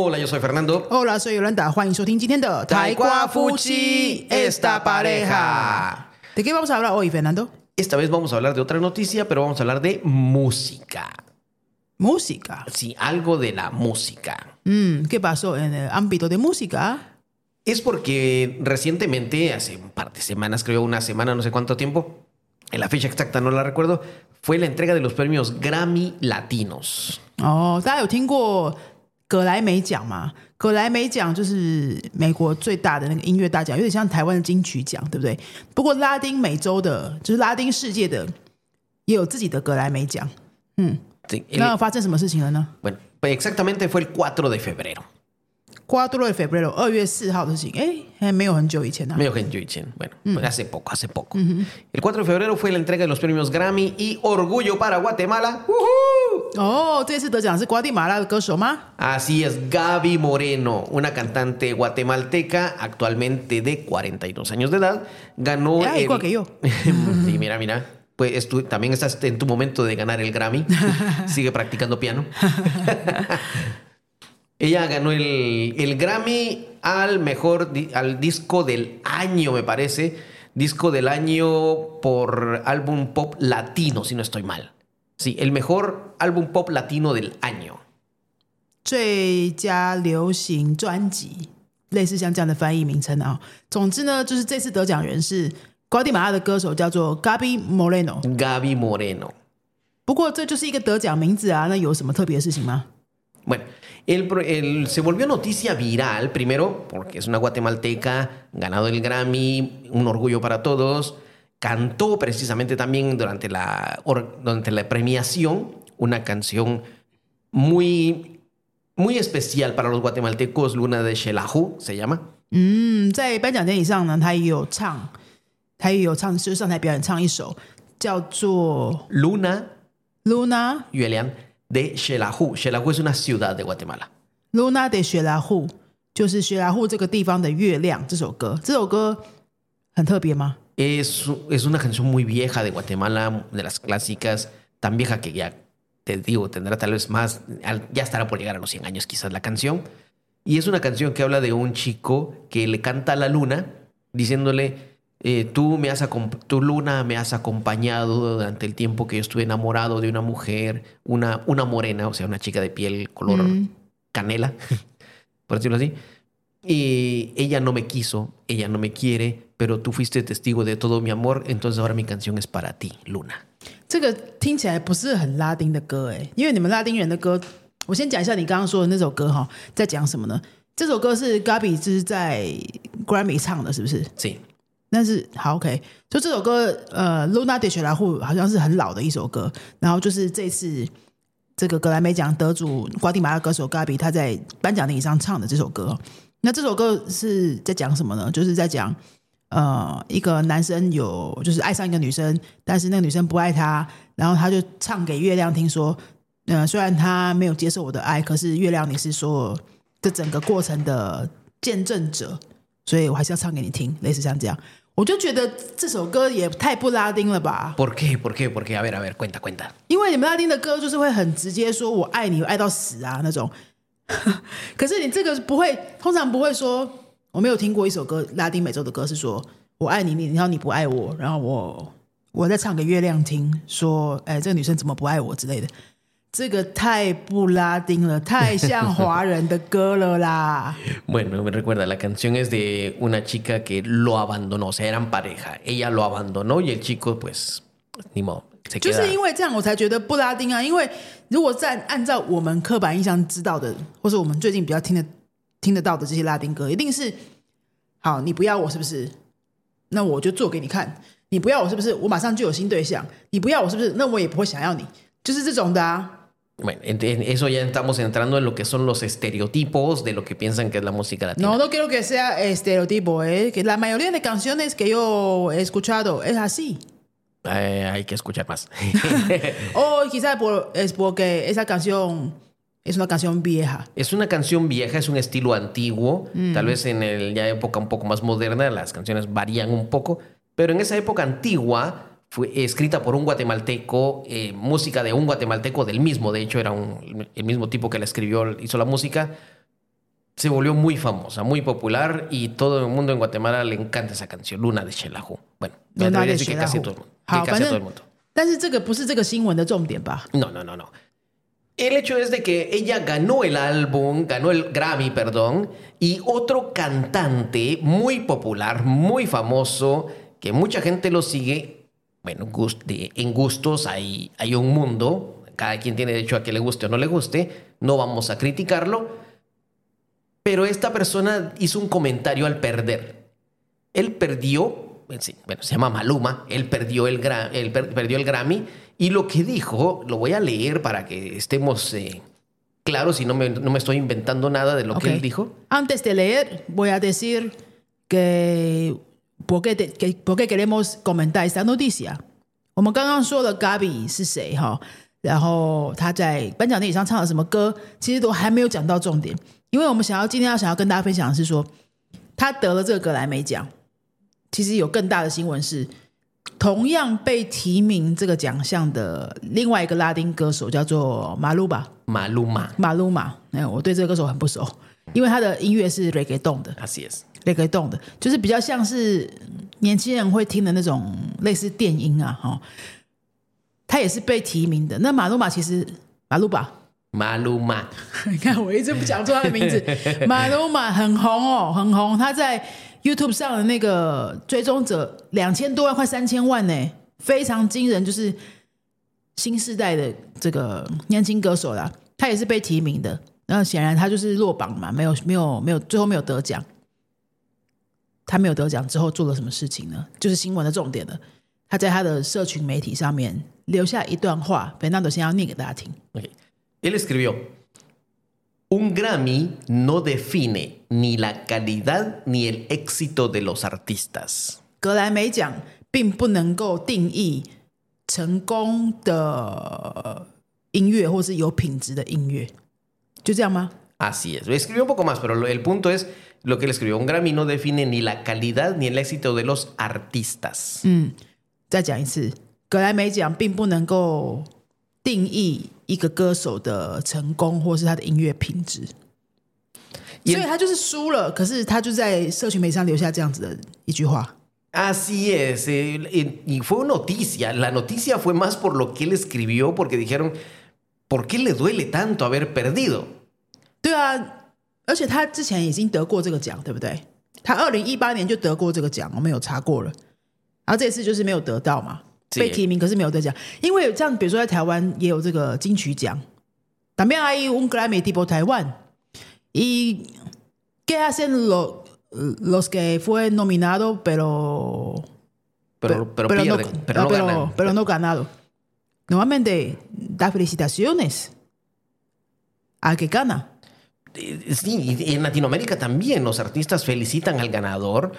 Hola, yo soy Fernando. Hola, soy 尤兰达，欢迎收听今天的台瓜夫妻 esta pareja。¿De qué vamos a hablar hoy, Fernando? Esta vez vamos a hablar de otra noticia, pero vamos a hablar de música. Música. Sí, algo de la música. Mm, ¿Qué pasó en el ámbito de música? Es porque recientemente, hace un par de semanas, creo una semana, no sé cuánto tiempo, en la fecha exacta no la recuerdo, fue la entrega de los premios Grammy Latinos. 哦，大家有听过 格莱美奖嘛？格莱美奖就是美国最大的那个音乐大奖，有点像台湾的金曲奖，对不对？不过拉丁美洲的，就是拉丁世界的，也有自己的格莱美奖。嗯那发生什么事情了呢？bueno, exactamente fue el 4 de febrero. 瓜多洛 febrero 二月四号的事情，哎，还没有很久以前呢、 Medio gente dicen, bueno, pues hace poco, hace poco. El 4 de febrero fue la entrega de los premios Grammy y Orgullo para Guatemala. ¡Uhú! 哦，这次得奖是瓜地马拉的歌手吗？ Así es, Gaby Moreno, una cantante guatemalteca actualmente de 42 años de edad, ganó Ah, el... igual que yo. sí, mira, mira. Pues tú también estás en tu momento de ganar el Grammy. Sigue practicando piano. Ella ganó el, el Grammy al mejor di- al disco del año, me parece. Disco del año por álbum pop latino, si no estoy mal. Sí, el mejor álbum pop latino del año. 最佳流行专辑，类似像这样的翻译名称啊。总之呢，就是这次得奖人是瓜地马拉的歌手，叫做 Gaby Moreno。 Gaby Moreno. 不过这就是一个得奖名字啊，那有什么特别的事情吗？ Bueno, el pro- el- se volvió noticia viral, primero, porque es una guatemalteca, ganado el Grammy, un orgullo para todos. Cantó precisamente también durante la, or- durante la premiación una canción muy, muy especial para los guatemaltecos, Luna de Xelajú, se llama. 嗯，在颁奖典礼上呢，他也有唱，他也有唱，就是上台表演唱一首叫做 Luna, Luna Yuelian, de Xelajú. Xelajú es una ciudad de Guatemala. Luna de 雪拉户，就是雪拉户这个地方的月亮这首歌。这首歌很特别吗？ Es, es una canción muy vieja de Guatemala, de las clásicas, tan vieja que ya, te digo, tendrá tal vez más, al- ya estará por llegar a los 100 años quizás la canción. Y es una canción que habla de un chico que le canta a la luna, diciéndole, eh, tú, me has acom- tu luna me has acompañado durante el tiempo que yo estuve enamorado de una mujer, una, una morena, o sea, una chica de piel color canela, por decirlo así. Y ella no me quiso, ella no me quiere, pero tú fuiste testigo de todo mi amor, entonces ahora mi canción es para ti, Luna. 这个听起来不是很拉丁的歌哎，因为你们拉丁人的歌，我先讲一下你刚刚说的那首歌哈，在讲什么呢？这首歌是 Gabi 就是在 Grammy 唱的，是不是？ Sí, 但是好 OK，就这首歌呃，Luna de 雪莱户好像是很老的一首歌，然后就是这次这个格莱美奖得主瓜地马拉歌手 Gabi 他在颁奖典礼上唱的这首歌。那这首歌是在讲什么呢？就是在讲呃一个男生有就是爱上一个女生，但是那个女生不爱他，然后他就唱给月亮听说，呃虽然他没有接受我的爱，可是月亮你是说这整个过程的见证者，所以我还是要唱给你听，类似像这样。我就觉得这首歌也太不拉丁了吧，¿por qué? ¿Por qué? ¿Por qué? A ver, a ver, cuenta, cuenta. 因为你们拉丁的歌就是会很直接说“我爱你，我爱到死”啊那种。可是你这个不会，通常不会说。我没有听过一首歌，拉丁美洲的歌是说“我爱你，你然后你不爱我，然后我我在唱给月亮听，说哎，这个女生怎么不爱我之类的”。这个太不拉丁了，太像华人的歌了啦。Bueno, me recuerda, la canción es de una chica que lo abandonó, o sea, eran pareja. Ella lo abandonó y el chico, pues, ni modo, se 就.是因为这样，我才觉得不拉丁啊。因为如果在按照我们刻板印象知道的，或是我们最近比较听的听得到的这些拉丁歌，一定是好，你不要我是不是？那我就做给你看。你不要我是不是？我马上就有新对象。你不要我是不是？那我也不会想要你。就是这种的啊。Bueno, en, en eso ya estamos entrando en lo que son los estereotipos de lo que piensan que es la música latina. No, no quiero que sea estereotipo, eh, que la mayoría de canciones que yo he escuchado es así. Eh, hay que escuchar más. O quizás por, es porque esa canción es una canción vieja. Es una canción vieja, es un estilo antiguo. Tal vez en el ya época un poco más moderna las canciones varían un poco, pero en esa época antigua fue escrita por un guatemalteco, eh, música de un guatemalteco del mismo, de hecho era un- el mismo tipo que la escribió, hizo la música. se volvió muy famosa, muy popular y todo el mundo en Guatemala le encanta esa canción, Luna de Shelahu. Bueno, me Luna atrevería a de decir que casi Shelahu. todo el mundo. que 好， casi 反 a todo el 正 mundo. 但是这个不是这个新闻的重点吧？ No, no, no, no. El hecho es de que ella ganó el álbum, ganó el Grammy, perdón, y otro cantante muy popular, muy famoso, que mucha gente lo sigue, bueno, gust- de- en gustos hay, hay un mundo, cada quien tiene derecho a que le guste o no le guste, no vamos a criticarlo, pero esta persona hizo un comentario al perder. Él perdió, bueno, se llama Maluma, él perdió el, gra- él per- perdió el Grammy y lo que dijo, lo voy a leer para que estemos eh, claros y no me, no me estoy inventando nada de lo Ok. que él dijo. Antes de leer, voy a decir que por qué, te- que- por qué queremos comentar esta noticia。我们刚刚说了 Gabi 是谁哈，然后他在颁奖典礼上唱了什么歌，其实都还没有讲到重点，因为我们想要今天要想要跟大家分享的是说，他得了这个格莱美奖，其实有更大的新闻是，同样被提名这个奖项的另外一个拉丁歌手叫做马鲁巴。Maluma, 马鲁马，哎，我对这个歌手很不熟，因为他的音乐是 reggae 动的。Así es.，reggae 动的，就是比较像是年轻人会听的那种类似电音啊，哈、他也是被提名的。那马鲁马其实马鲁巴，Maluma. 你看我一直不讲出他的名字，马鲁马很红哦，很红，他在 YouTube 上的那个追踪者两千多万，快三千万呢，非常惊人，就是新时代的这个年轻歌手啦，他也是被提名的。那显然他就是落榜嘛，没有没有没有，最后没有得奖。他没有得奖之后做了什么事情呢？就是新闻的重点了。他在他的社群媒体上面留下一段话，Fernando 先要念给大家听。Ok. Él escribió, un Grammy no define ni la calidad ni el éxito de los artistas. 格莱美奖并不能够定义成功的音乐或是有品质的音乐，就这样吗？Así es. Escribió un poco más, pero lo- el punto es lo que él escribió. Un Grammy no define ni la calidad ni el éxito de los artistas. 嗯，再讲一次，格莱美奖并不能够定义一个歌手的成功或是他的音乐品质，也所以他就是输了。可是他就在社群媒体上留下这样子的一句话。 Así es. eh, y, y fue noticia. La noticia fue más por lo que él escribió, porque dijeron, ¿por qué le duele tanto haber perdido? 对啊，而且他之前已经得过这个奖，对不对？他二零一八年就得过这个奖，我们有查过了。然后这次就是没有得到嘛，被提名，可是没有得奖。因为这样，比如说在台湾也有这个金曲奖，también hay un Grammy tipo Taiwan y qué hacen los los que fue nominado pero Pero, pero, no, pierden, pero no pero, ganan. pero no ganado. Normalmente da felicitaciones al que gana. Eh, Sí, y en Latinoamérica también los artistas felicitan al ganador.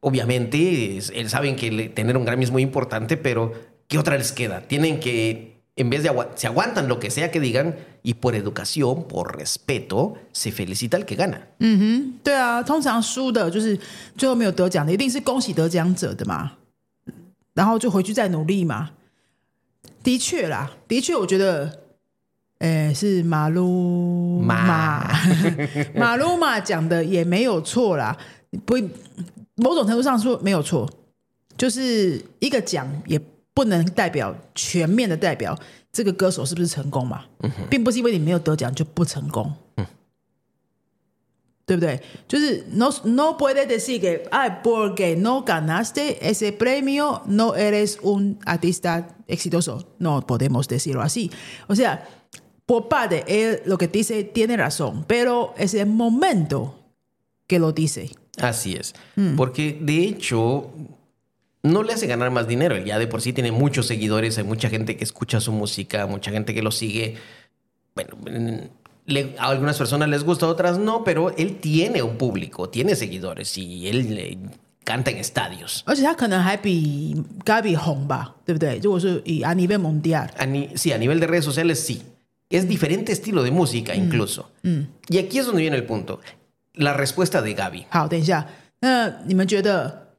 Obviamente, es- eh, saben que le- tener un Grammy es muy importante, pero ¿qué otra les queda? Tienen que, en vez de agua- se aguantan lo que sea que digan y por educación, por respeto, se felicita al que gana. 嗯哼，对啊，通常输的就是最后没有得奖的，一定是恭喜得奖者的嘛，然后就回去再努力嘛。的确啦，的确，我觉得， 诶，是马路马马路马讲的也没有错啦，不，某种程度上说没有错，就是一个奖也不能代表全面的代表这个歌手是不是成功嘛，并不是因为你没有得奖就不成功。对不对？就是 no no puede decir que ay porque no ganaste ese premio no eres un artista exitoso no podemos decirlo así o sea por parte, él lo que dice tiene razón, pero es el momento que lo dice. Así es. Hmm. Porque de hecho, no le hace ganar más dinero. Él ya de por sí tiene muchos seguidores, hay mucha gente que escucha su música, mucha gente que lo sigue. Bueno, a algunas personas les gusta, a otras no, pero él tiene un público, tiene seguidores y él eh, canta en estadios. O sea, Gaby a nivel mundial. Sí, a nivel de redes sociales sí. Es diferente estilo de música incluso. Y aquí es donde viene el punto. La respuesta de Gaby. 好，等一下，那你们觉得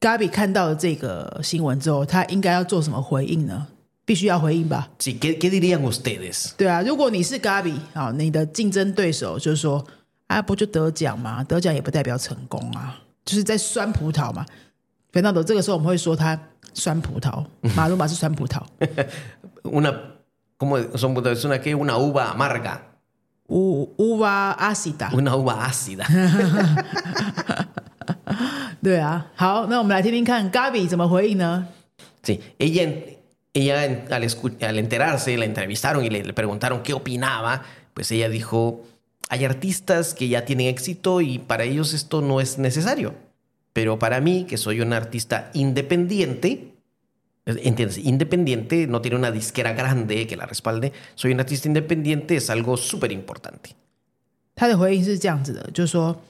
Gabi 看到了这个新闻之后，他应该要做什么回应呢？必须要回应吧？Sí, ¿qué, qué dirían ustedes? 对啊，如果你是 Gabi 啊，你的竞争对手就是说啊，不就得奖嘛？得奖也不代表成功啊，就是在酸葡萄嘛。费纳多，这个时候我们会说他酸葡萄，马鲁马是酸葡萄，Una, ¿cómo son? Es una, ¿qué? una uva amarga, 乌乌瓦阿西达。 una uva ácida. 对啊，好，那我们来听听看 Gaby 怎么回应呢？ Sí, ella, en- ella en- al, escu- al enterarse, la entrevistaron y le, le preguntaron qué opinaba, pues ella dijo, hay artistas que ya tienen éxito y para ellos esto no es necesario. Pero para mí, que soy un artista independiente, eh, ¿entiendes? Independiente, no tiene una disquera grande que la respalde, soy un artista independiente, es algo súper importante. 他的回应是这样子的，就是说，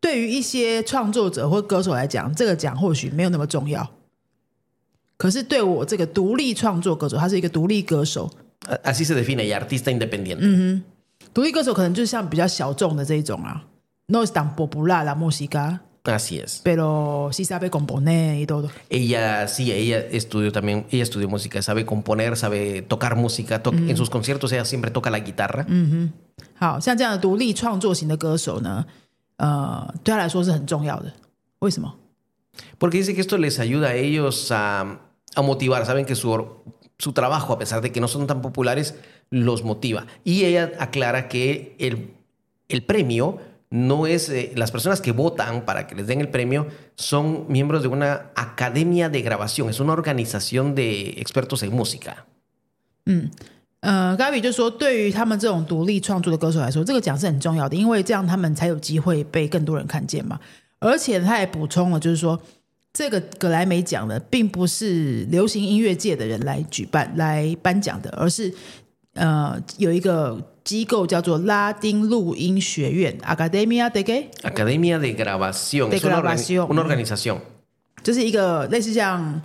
对于一些创作者或歌手来讲，这个奖或许没有那么重要，可是对我这个独立创作歌手，他是一个独立歌手， A- Así se define ya, artista independiente. 独立歌手可能就是像比较小众的这一种啊，no es tan popular la música。 Así es. pero sí sabe componer y todo. Ella, sí, ella estudió también, ella estudió música, sabe componer, sabe tocar música. to- En sus conciertos ella siempre toca la guitarra. 好像这样的独立创作型的歌手呢，呃，对他来说是很重要的。为什么？ Porque dice que esto les ayuda a ellos a, a motivar. Saben que su, su trabajo, a pesar de que no son tan populares, los motiva. Y ella aclara que el, el premio no es... eh, las personas que votan para que les den el premio son miembros de una academia de grabación. Es una organización de expertos en música. 呃，Gaby 就说，对于他们这种独立创作的歌手来说，这个奖是很重要的，因为这样他们才有机会被更多人看见嘛。而且他也补充了，就是说，这个格莱美奖呢，并不是流行音乐界的人来举办、来颁奖的，而是呃有一个机构叫做拉丁录音学院 （Academia de Gay），Academia de Grabación. De es una, organi- grabación. una organización. 就是一个类似像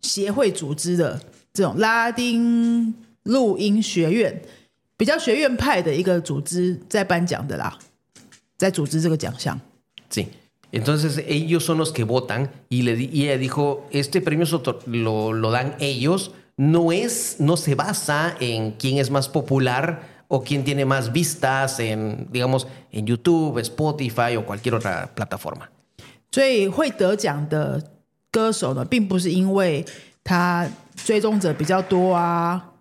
协会组织的这种拉丁录音学院，比较学院派的一个组织在颁奖的啦，在组织这个奖项。Sí. Entonces ellos son los que votan y, le, y ella dijo, este premio otor- lo, lo dan ellos, no, es, no se basa en quién es más popular o quién tiene más vistas en, digamos, en YouTube, Spotify o cualquier otra plataforma. 所以会得奖的歌手呢，并不是因为他追踪者比较多啊，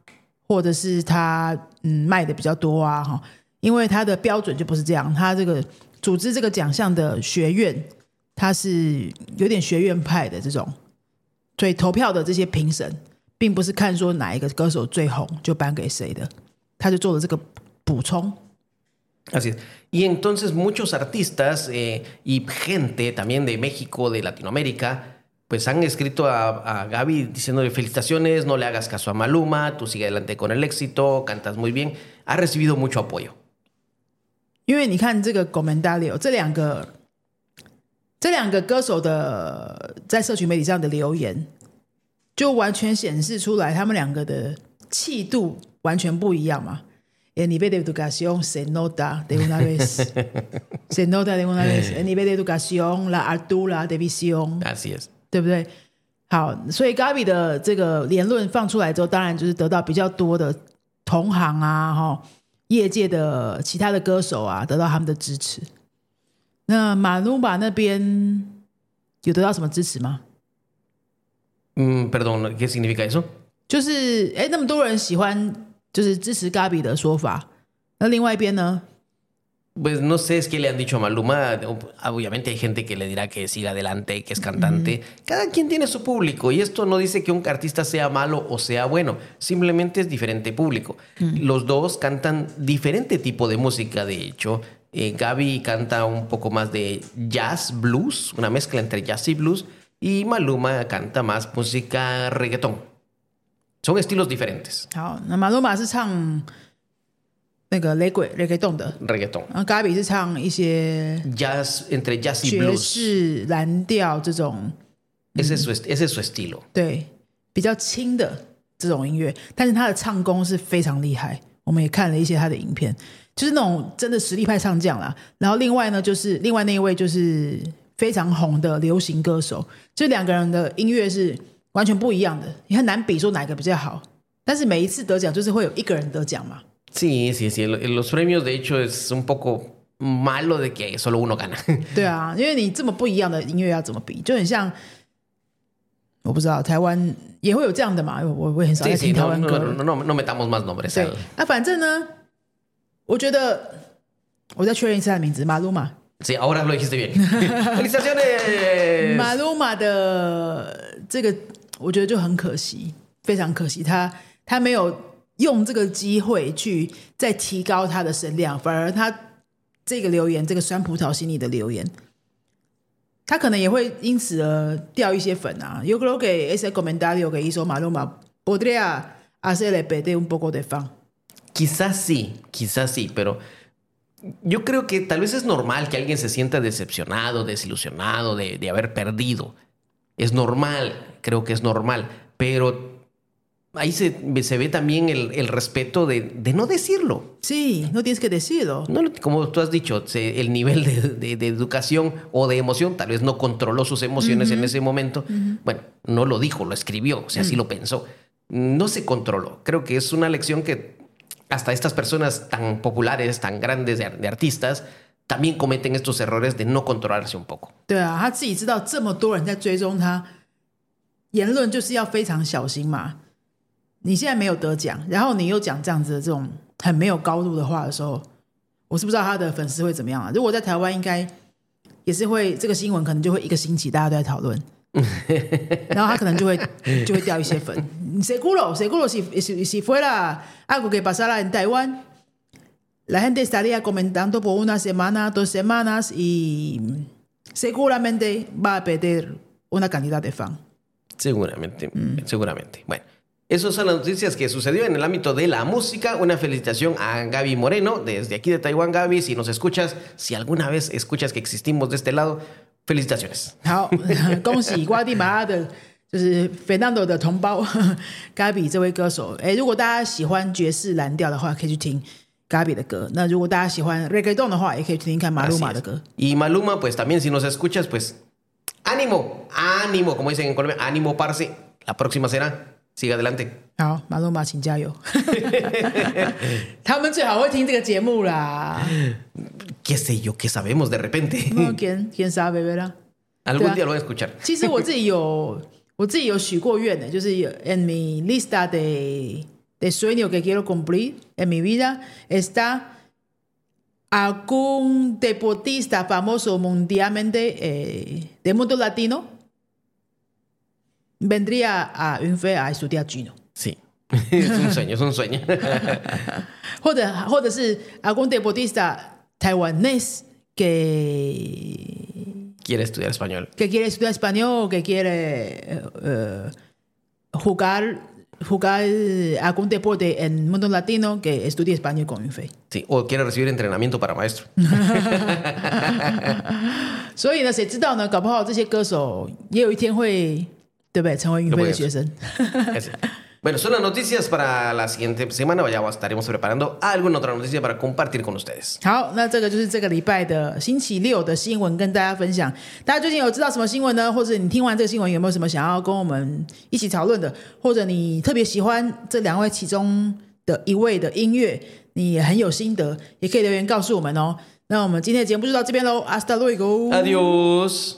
或者是他嗯卖的比较多啊，哈，因为他的标准就不是这样。他这个组织这个奖项的学院，他是有点学院派的这种，所以投票的这些评审，并不是看说哪一个歌手最红就颁给谁的，他就做了这个补充。 Así es. Y entonces muchos artistas eh, y gente también de México, de Latinoamérica, pues han escrito a, a Gaby diciéndole felicitaciones, no le hagas caso a Maluma, tú sigue adelante con el éxito, cantas muy bien. Ha recibido mucho apoyo. 因为你看这个 g o m e n d a l i o 这两个这两个歌手的在社群媒体上的留言， 就完全显示出来他们两个的气度完全不一样嘛。El nivel de educación se nota de una vez, se nota de una vez. El nivel de educación, la altura de visión，Así es. 对不对？好，所以 Gaby 的这个言论放出来之后，当然就是得到比较多的同行啊，哈，业界的其他的歌手啊，得到他们的支持。那马努巴那边有得到什么支持吗？Mm, perdón, ¿qué significa eso? 就是哎，那么多人喜欢，就是支持 Gaby 的说法。那另外一边呢？ Pues no sé, es que le han dicho a Maluma. Obviamente hay gente que le dirá que siga adelante, que es cantante. Cada quien tiene su público y esto no dice que un artista sea malo o sea bueno. Simplemente es diferente público. Los dos cantan diferente tipo de música, de hecho. Eh, Gaby canta un poco más de jazz, blues, una mezcla entre jazz y blues. Y Maluma canta más música reggaetón. Son estilos diferentes. 好，那马努马是唱那个雷鬼雷鬼动的，Reggaetón. 然后 Gaby 是唱一些 Jazz, entre jazz y 爵 blues. 士、蓝调这种。Ese es su, est- ese es su estilo. 对，比较轻的这种音乐，但是他的唱功是非常厉害。我们也看了一些他的影片，就是那种真的实力派唱将啦。然后另外呢，就是另外那一位就是非常红的流行歌手，这两个人的音乐是完全不一样的，也很难比说哪个比较好。但是每一次得奖就是会有一个人得奖嘛，Sí, sí, sí. Lo- Los premios, de hecho, es un poco malo de que solo uno gana. 对啊，因为你这么不一样的音乐要怎么比，就很像，我不知道台湾也会有这样的嘛，我也很少听台湾歌。no, no, metamos más nombres. 对那反正呢，我觉得我再确认一次他的名字，马鲁马。Sí, ahora lo dijiste bien. ¡Felicitaciones! 马鲁马的这个，我觉得就很可惜，非常可惜，他他没有用这个机会去再提高他的声量，反而他这个留言，这个酸葡萄心理的留言，他可能也会因此而掉一些粉啊。Yo creo que ese comentario que hizo Maluma podría hacerle perder un poco de fan. Quizás sí, quizás sí, pero yo creo que tal vez es normal que alguien se sienta decepcionado, desilusionado de, de haber perdido. Es normal, creo que es normal, pero ahí se, se ve también el, el respeto de, de no decirlo. Sí, no tienes que decirlo. No, como tú has dicho, se- el nivel de, de- educación o de emoción, tal vez no controló sus emociones en ese momento. Bueno, no lo dijo, lo escribió, o sea, así lo pensó. No se controló. Creo que es una lección que hasta estas personas tan populares, tan grandes de, de artistas, también cometen estos errores de no controlarse un poco. 对啊，他自己知道这么多人在追踪他，言论就是要非常小心嘛。你现在没有得奖，然后你又讲这样子的这种很没有高度的话的时候，我是不知道他的粉丝会怎么样啊。如果在台湾，应该也是会这个新闻可能就会一个星期大家都在讨论，然后他可能就会就会掉一些粉。seguro, seguro, si, fuera algo que pasara en Taiwán, la gente estaría comentando por una semana, dos semanas y seguramente va a perder una cantidad de fan. Seguramente, mm. seguramente. Bueno, esas son las noticias que sucedió en el ámbito de la música. Una felicitación a Gaby Moreno, desde aquí de Taiwán, Gaby. Si nos escuchas, si alguna vez escuchas que existimos de este lado, felicitaciones. No, como si, 地马拉的，就是 Fernando 的同胞 Gabi 这位歌手。哎，如果大家喜欢爵士蓝调的话，可以去听 Gabi 的歌。那如果大家喜欢 Reggaeton 的话，也可以去听看马鲁 Así 马的 es. 歌。 Y Maluma, pues también si nos escuchas, pues ánimo, ánimo, como dicen en Colombia, ánimo, parce. La próxima será. Siga adelante. 好，马鲁马，请加油！他们最好会听这个节目啦。 ¿Qué sé yo? ¿Qué sabemos de repente? 嗯，quién quién sabe verdad？ Algún Sí. día lo voy a escuchar. 其实我自己有， 我自己有许过愿的，就是有 en mi lista de de sueño que quiero cumplir en mi vida está algún deportista famoso mundialmente eh, del mundo latino vendría a Yunfe a estudiar chino， Sí. es un sueño, es un sueño. 或者或者是 algún deportista taiwanés que Quiere estudiar español. que quiere estudiar español, que quiere eh, eh, jugar, jugar algún deporte en el mundo latino, que estudie español con Yunfei. Sí. O quiere recibir entrenamiento para maestro. 所以呢，谁知道呢？搞不好这些歌手也有一天会，对不对？成为云飞的学生。 Bueno, son las noticias para la siguiente semana. Ya estaremos preparando alguna otra noticia para compartir con ustedes. 好，那这个就是这个礼拜的星期六的新闻，跟大家分享。大家最近有知道什么新闻呢？或者你听完这个新闻有没有什么想要跟我们一起讨论的？或者你特别喜欢这两位其中的一位的音乐，你也很有心得，也可以留言告诉我们哦。那我们今天的节目就到这边喽，Hasta luego。Adiós.